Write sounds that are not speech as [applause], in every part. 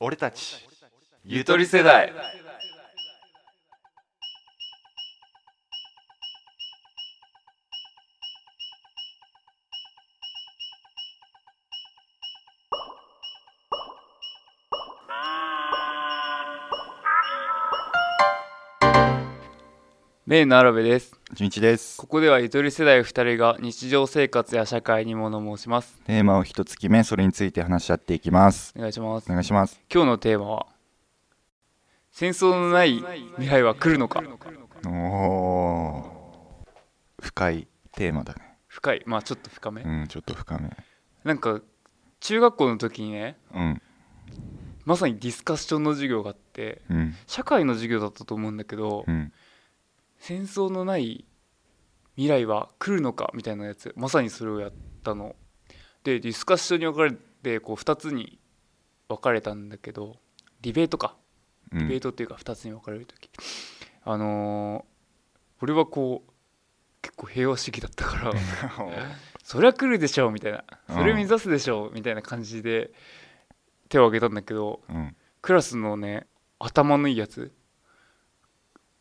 俺たち。ゆとり世代。メインのアラベです。純一です。ここではゆとり世代2人が日常生活や社会に物申します。テーマを一月目それについて話し合っていきます。お願いします。お願いします。今日のテーマは戦争のない未来は来るのか？おおー。深いテーマだね。深い。まあちょっと深め。うんちょっと深め。なんか中学校の時にねうん。まさにディスカッションの授業があってうん。社会の授業だったと思うんだけど、うん戦争のない未来は来るのかみたいなやつまさにそれをやったの。でディスカッションに分かれてこう2つに分かれたんだけどディベートか。うん。ディベートっていうか2つに分かれる時、あのー俺はこう結構平和主義だったから [laughs] そりゃ来るでしょうみたいな。それ目指すでしょうみたいな感じで手を挙げたんだけどうん。クラスのね頭のいいやつ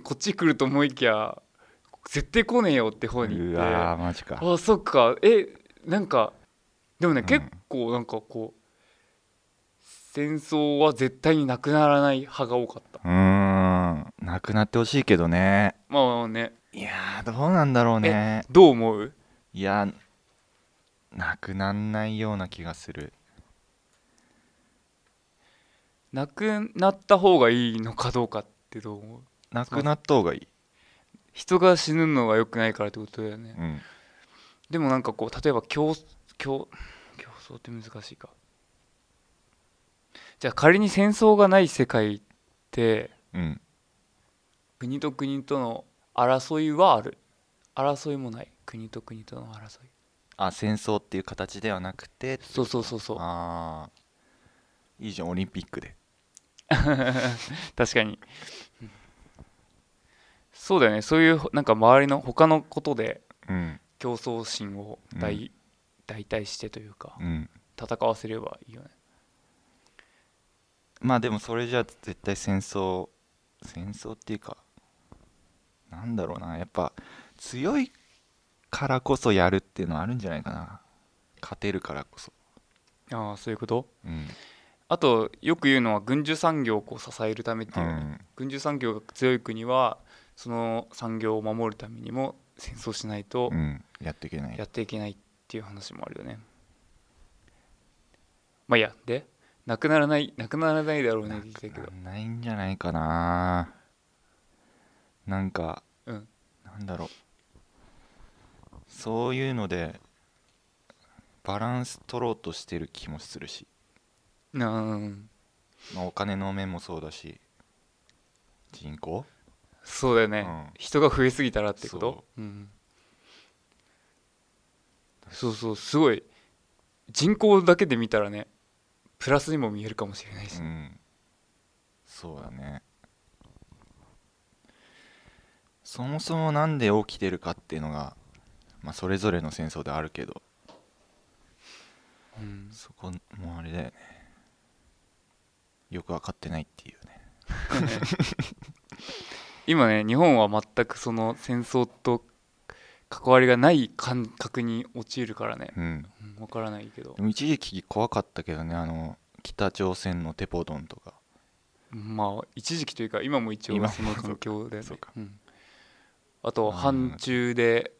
こっち来ると思いきや絶対来ねえよって方にう行ってわーマジか。あそっか。えなんかでもね、うん。結構なんかこう戦争は絶対になくならない派が多かった。うーん。なくなってほしいけどね。まあね。いやーどうなんだろうね。どう思う？いやなくなんないような気がする。なくなった方がいいのかどうかってどう思う？なくなった方がいい。人が死ぬのが良くないからってことだよね。うん。でもなんかこう例えば競競競争って難しいか。じゃあ仮に戦争がない世界ってうん。国と国との争いはある？争いもない？国と国との争い。あ戦争っていう形ではなくてそうそうそうそう。ああいいじゃんオリンピックで。[laughs] 確かにそうだよね。そういうなんか周りの他のことでうん。競争心を代,、代替してというかうん。戦わせればいいよね。まあでもそれじゃ絶対戦争戦争っていうかなんだろうな。やっぱ強いからこそやるっていうのはあるんじゃないかな。勝てるからこそ。ああそういうこと？うん。あとよく言うのは軍需産業をこう支えるためってういう。よね、ん。軍需産業が強い国はその産業を守るためにも戦争しないとうんやっていけない。やっていけないっていう話もあるよね。まあいいやでなくならないなくならないだろうねって言ってたけど。ないんじゃないかな。なんか、うん。なんだろう。そういうのでバランス取ろうとしてる気もするし、うん。まあ、お金の面もそうだし人口そうだよね、うん。人が増えすぎたらってこと、そう。ん、そうそうすごい。人口だけで見たらねプラスにも見えるかもしれないし、うん。そうだね。そもそもなんで起きてるかっていうのが、まあ、それぞれの戦争であるけど。うん。そこもあれだよね。よく分かってないっていうね [laughs] 今ね日本は全くその戦争と関わりがない感覚に陥るからね、うん。うん、分からないけど。でも一時期怖かったけどねあの北朝鮮のテポドンとか。まあ一時期というか今も一応その環境で、ね。そうん、あと反中で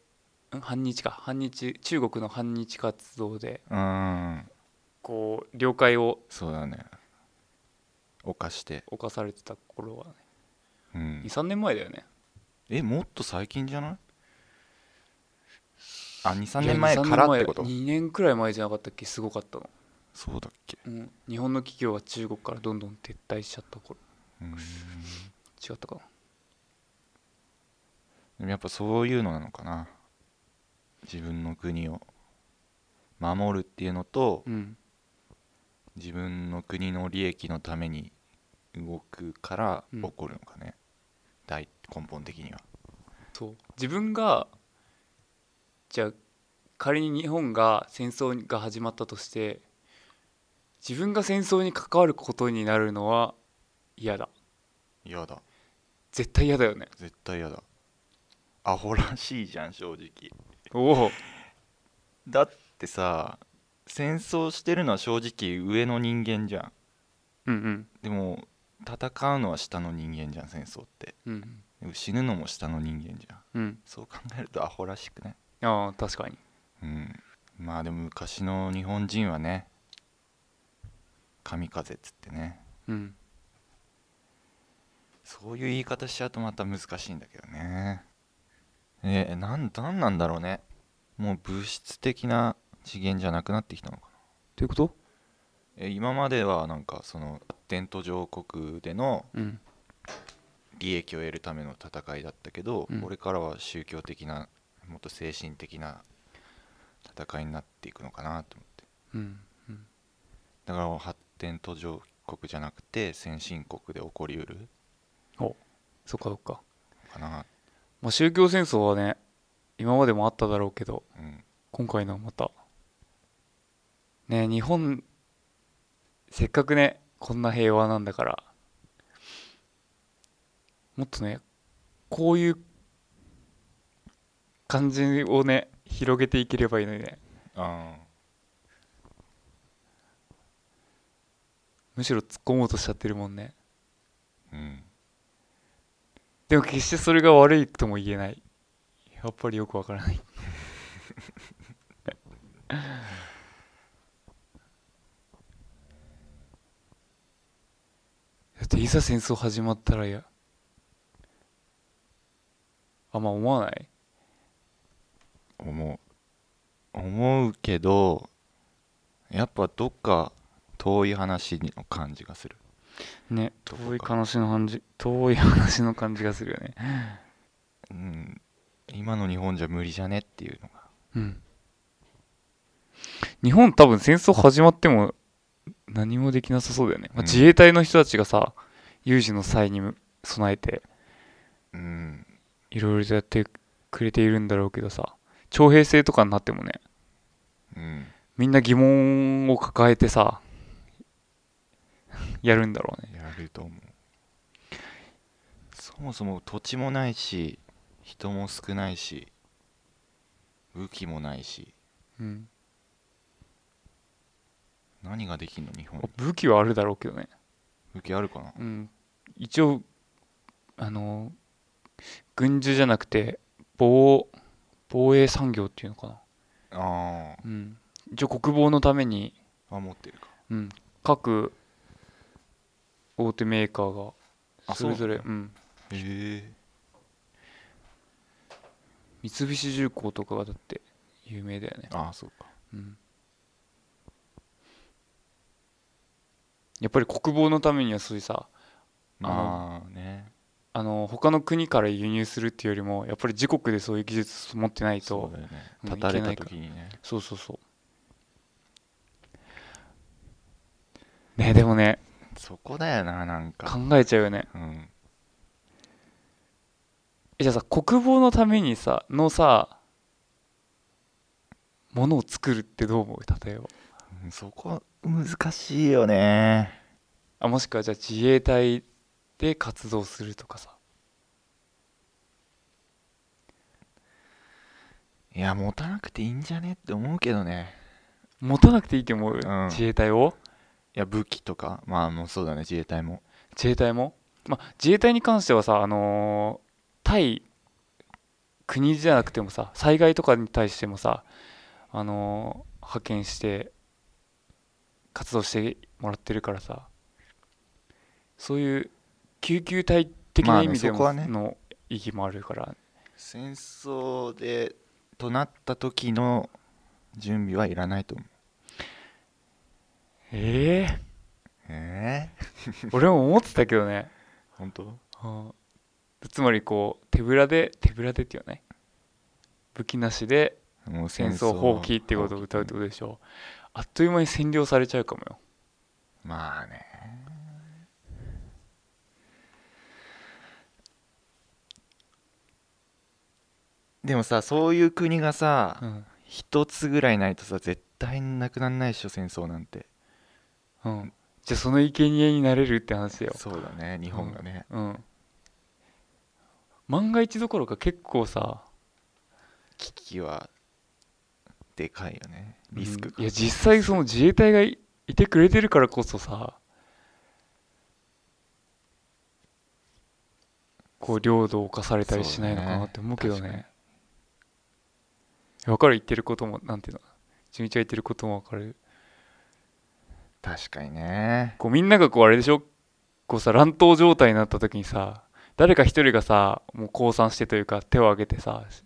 ん反日か。反日中国の反日活動でうん。こう領海をそうだね。犯して、侵されてた頃はねうん、23年前だよね。えもっと最近じゃない？あ23年前からってこと？2年くらい前じゃなかったっけ？すごかったの、そうだっけ？うん、日本の企業は中国からどんどん撤退しちゃった頃。うん。違ったかな？でもやっぱそういうのなのかな。自分の国を。守るっていうのとうん。自分の国の利益のために動くからうん。起こるのかね、大根本的には。そう。自分がじゃあ仮に日本が戦争が始まったとして自分が戦争に関わることになるのは嫌だ。嫌だ。絶対嫌だよね。絶対嫌だ。アホらしいじゃん正直。おお。だってさ戦争してるのは正直上の人間じゃん。うんうん。でも戦うのは下の人間じゃん戦争って。うん。死ぬのも下の人間じゃん。うん。そう考えるとアホらしくね。ああ確かに。うん。まあでも昔の日本人はね神風っつってね。うん。そういう言い方しちゃうとまた難しいんだけどね。えなんなんなんだろうね。もう物質的な次元じゃなくなってきたのかな。ということ？え今まではなんかその発展途上国でのうん。利益を得るための戦いだったけど、うん。これからは宗教的なもっと精神的な戦いになっていくのかなと思って。うんだから発展途上国じゃなくて先進国で起こりうるおそっかそっか。かな。まあ宗教戦争はね今までもあっただろうけどうん。今回のはまた。ね日本せっかくねこんな平和なんだから。もっとねこういう感じをね広げていければいいのにね。あむしろ突っ込もうとしちゃってるもんね。ーうん。でも決してそれが悪いとも言えない。やっぱりよくわからない [laughs] だっていざ戦争始まったらや。あんま思わない？思う。思うけどやっぱどっか遠い話の感じがする。ね。遠い話の感じ遠い話の感じがするよね。うん。今の日本じゃ無理じゃね？っていうのが。うん。日本多分戦争始まっても何もできなさそうだよね、まあうん。自衛隊の人たちがさ有事の際に備えてうん。いろいろとやってくれているんだろうけどさ徴兵制とかになってもねうん。みんな疑問を抱えてさやるんだろうね。やると思う。そもそも土地もないし人も少ないし武器もないし。うん何ができんの日本武器はあるだろうけどね。武器あるかな？うん。一応あの軍需じゃなくて防防衛産業っていうのかな。あうん。一応国防のために、ーあ持ってるか。うん、各大手メーカーがあそれぞれうんへえ三菱重工とかがだって有名だよね、ああそうか。うん、やっぱり国防のためにはそういうさあのまあね。あの他の国から輸入するっていうよりもやっぱり自国でそういう技術持ってないとそうね。れた時にね。そうそうそう。ねでもねそこだよななんか。考えちゃうよね。うん。えじゃあさ国防のためにさのさものを作るってどう思う？例えば。うんそこ難しいよね。あもしくはじゃあ自衛隊で活動するとかさ。いや持たなくていいんじゃねって思うけどね。持たなくていいと思う、ん。自衛隊を。いや武器とか。まあもうそうだね自衛隊も。自衛隊も、まあ、自衛隊に関してはさ、あのー対国じゃなくてもさ災害とかに対してもさ、あのー派遣して活動してもらってるからさそういう救急隊的な意味でもそこはね。の意義もあるから、戦争でとなった時の準備はいらないと思う。ええええ俺も思ってたけどね、本当？うん。つまりこう手ぶらで手ぶらでっていうのはね。武器なしで戦争放棄ってことを歌うってことでしょあっという間に占領されちゃうかもよ。まあね。でもさそういう国がさうん。一つぐらいないとさ絶対なくなんないでしょ戦争なんて。うん。じゃあその生贄になれるって話だよ。そうだね日本がね、うん。万が一どころか結構さ危機はでかいよね。リスクが、うんいや実際その自衛隊がいいてくれてるからこそさこう領土を侵されたりしないのかなって思うけどね。ね。分かる？言ってることもなんていうの？純一が言ってることも分かる。確かにね。こうみんながこうあれでしょ？こうさ乱闘状態になった時にさ誰か一人がさもう降参してというか手を挙げてさし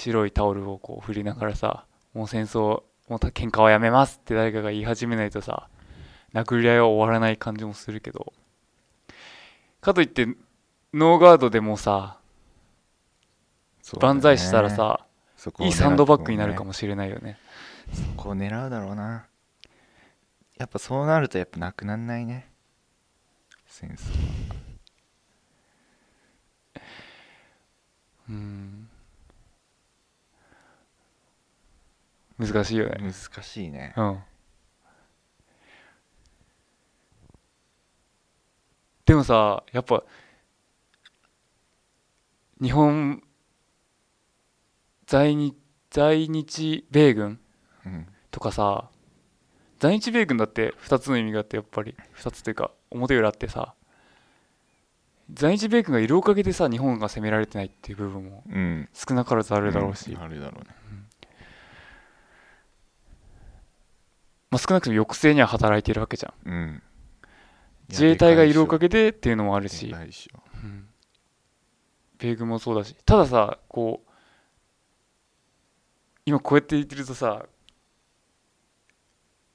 白いタオルをこう振りながらさもう戦争もうた喧嘩はやめますって誰かが言い始めないとさ殴り合いは終わらない感じもするけど。かといってノーガードでもさね。万歳したらさいいサンドバッグになるかももしれないよね。そこを狙うだろうな。やっぱそうなるとやっぱなくなんないね。戦争うん難しいよね。難しいね。うん。でもさやっぱ日本在日在日米軍うん。とかさ在日米軍だって2つの意味があってやっぱり。2つというか表裏あってさ在日米軍がいるおかげでさ日本が攻められてないっていう部分もうん。少なからずあるだろうし、ん。あるだろうねまあ、少なくとも抑制には働いてるわけじゃん。うん。自衛隊がいるおかげげでっていうのもあるし、でかいでしょうん。米軍もそうだし。たださこう今こうやって言ってるとさ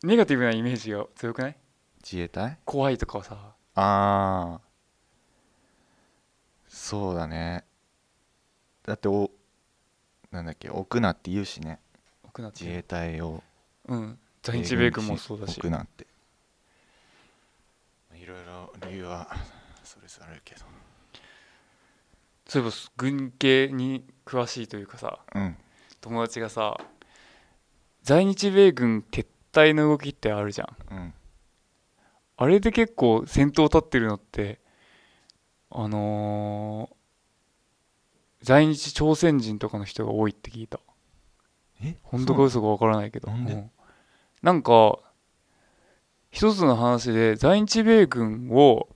ネガティブなイメージが強くない？自衛隊？怖いとかはさ。ああそうだね。だっておなんだっけ置くなって言うしね。多くなって。自衛隊を。うん在日米軍もそうだし。置くなって。いろいろ理由はそれぞれあるけど。そういえば軍系に詳しいというかさうん。友達がさ在日米軍撤退の動きってあるじゃん。うん。あれで結構先頭立ってるのってあのー在日朝鮮人とかの人が多いって聞いた。え？本当か嘘かわからないけど。なんで？うんなんか一つの話で在日米軍を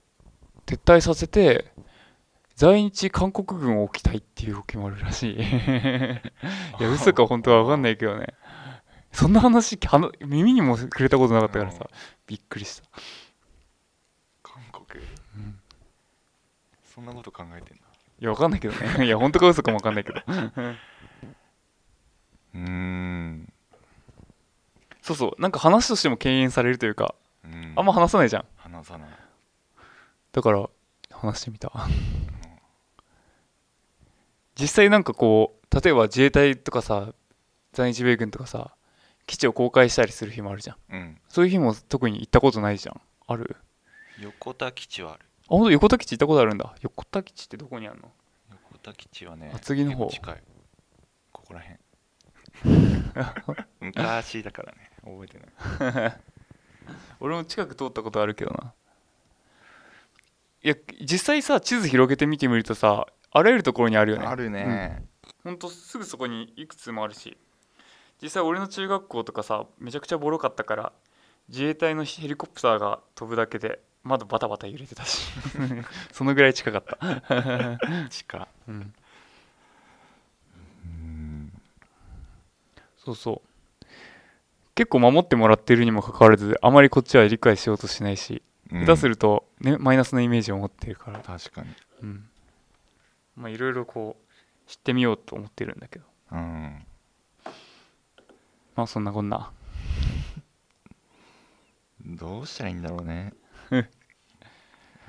撤退させて在日韓国軍を置きたいっていう動きもあるらしい。[laughs] いや嘘か本当は分かんないけどね。そんな話はな耳にも触れたことなかったからさ。びっくりした。韓国、ん。そんなこと考えてんだいや分かんないけどね。いや本当か嘘かも分かんないけど。[laughs] うーんそうそう。なんか話としても敬遠されるというかうん。あんま話さないじゃん。話さない。だから話してみた。実際なんかこう例えば自衛隊とかさ在日米軍とかさ基地を公開したりする日もあるじゃん。うん。そういう日も特に行ったことないじゃん。ある？横田基地はある。あ本当？横田基地行ったことあるんだ。横田基地ってどこにあるの？横田基地はね厚木の方。近い。ここらへん [laughs] 昔だからね覚えてない。[laughs] 俺も近く通ったことあるけどな。いや実際さ地図広げて見てみるとさあらゆるところにあるよね。あるね、ほん。とすぐそこにいくつもあるし。実際俺の中学校とかさめちゃくちゃボロかったから自衛隊のヘリコプターが飛ぶだけで窓バタバタ揺れてたし。[laughs] そのぐらい近かった、[laughs] 近。うん、うん。そうそう結構守ってもらってるにもかかわらずあまりこっちは理解しようとしないし下手すると、ね、マイナスなイメージを持ってるから。確かに。うん。まあいろいろこう知ってみようと思ってるんだけど。うん。まあそんなこんな。[laughs] どうしたらいいんだろうね。う [laughs] ん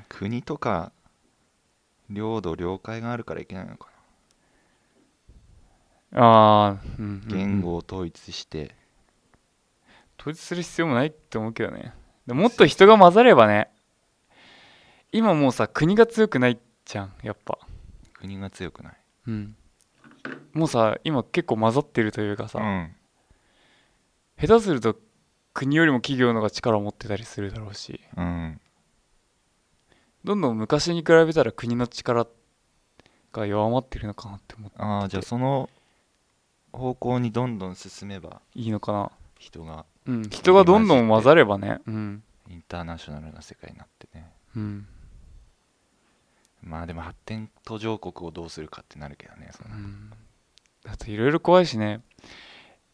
国とか領土領海があるからいけないのかああ、うんうんうん。な言語を統一して、統一する必要もないって思うけどね。でももっと人が混ざればね今もうさ国が強くないじゃんやっぱ。国が強くない。うん。もうさ今結構混ざってるというかさ、うん。下手すると国よりも企業の方が力を持ってたりするだろうし。うん。どんどん昔に比べたら国の力が弱まってるのかなって思って。ああじゃあその方向にどんどん進めばいいのかな。人がうん人がどんどん混ざればねうん。インターナショナルな世界になってね。うん。まあでも発展途上国をどうするかってなるけどねその。うん。だっていろいろ怖いしね。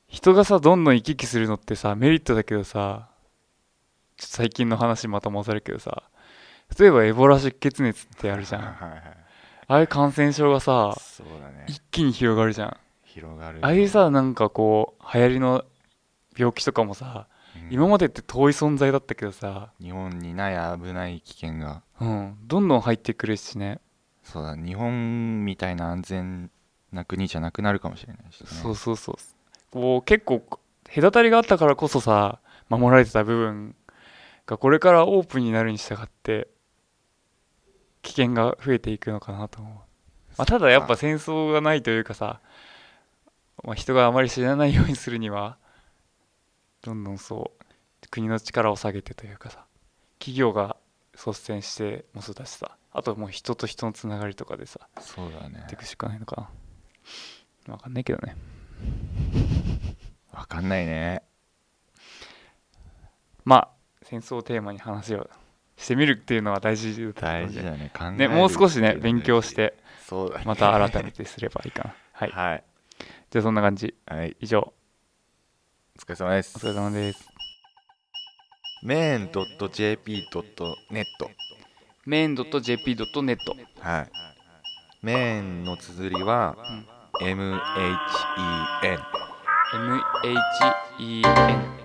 人がさどんどん行き来するのってさメリットだけどさ最近の話また混ざるけどさ例えばエボラ出血熱ってあるじゃん。あ [laughs] はいはい。あいう感染症がさそうだね。一気に広がるじゃん。広がるああいうさなんかこう流行りの病気とかもさうん。今までって遠い存在だったけどさ。日本にない危ない危険が。うん。どんどん入ってくるしね。そうだ。日本みたいな安全な国じゃなくなるかもしれないしね。そうそうそう。こう結構隔たりがあったからこそさ守られてた部分がこれからオープンになるに従って危険が増えていくのかなと思う、まあ、ただやっぱ戦争がないというかさ、まあ、人があまり知らないようにするにはどんどんそう国の力を下げてというかさ企業が率先してもそうだしさあともう人と人のつながりとかでさそうだね。やっていくしかないのかな。分かんないけどね。わかんないね。まあ戦争をテーマに話をしてみるっていうのは大事だ大事だね。考えるねもう少しね。勉強してそうだね。また改めてすればいいかな。はい。はい。じゃあそんな感じ。はい。以上お疲れ様です。お疲れ様です。メン .jp.net メイン .jp.net はい。メンの綴りは、ん。MHEN MEHEN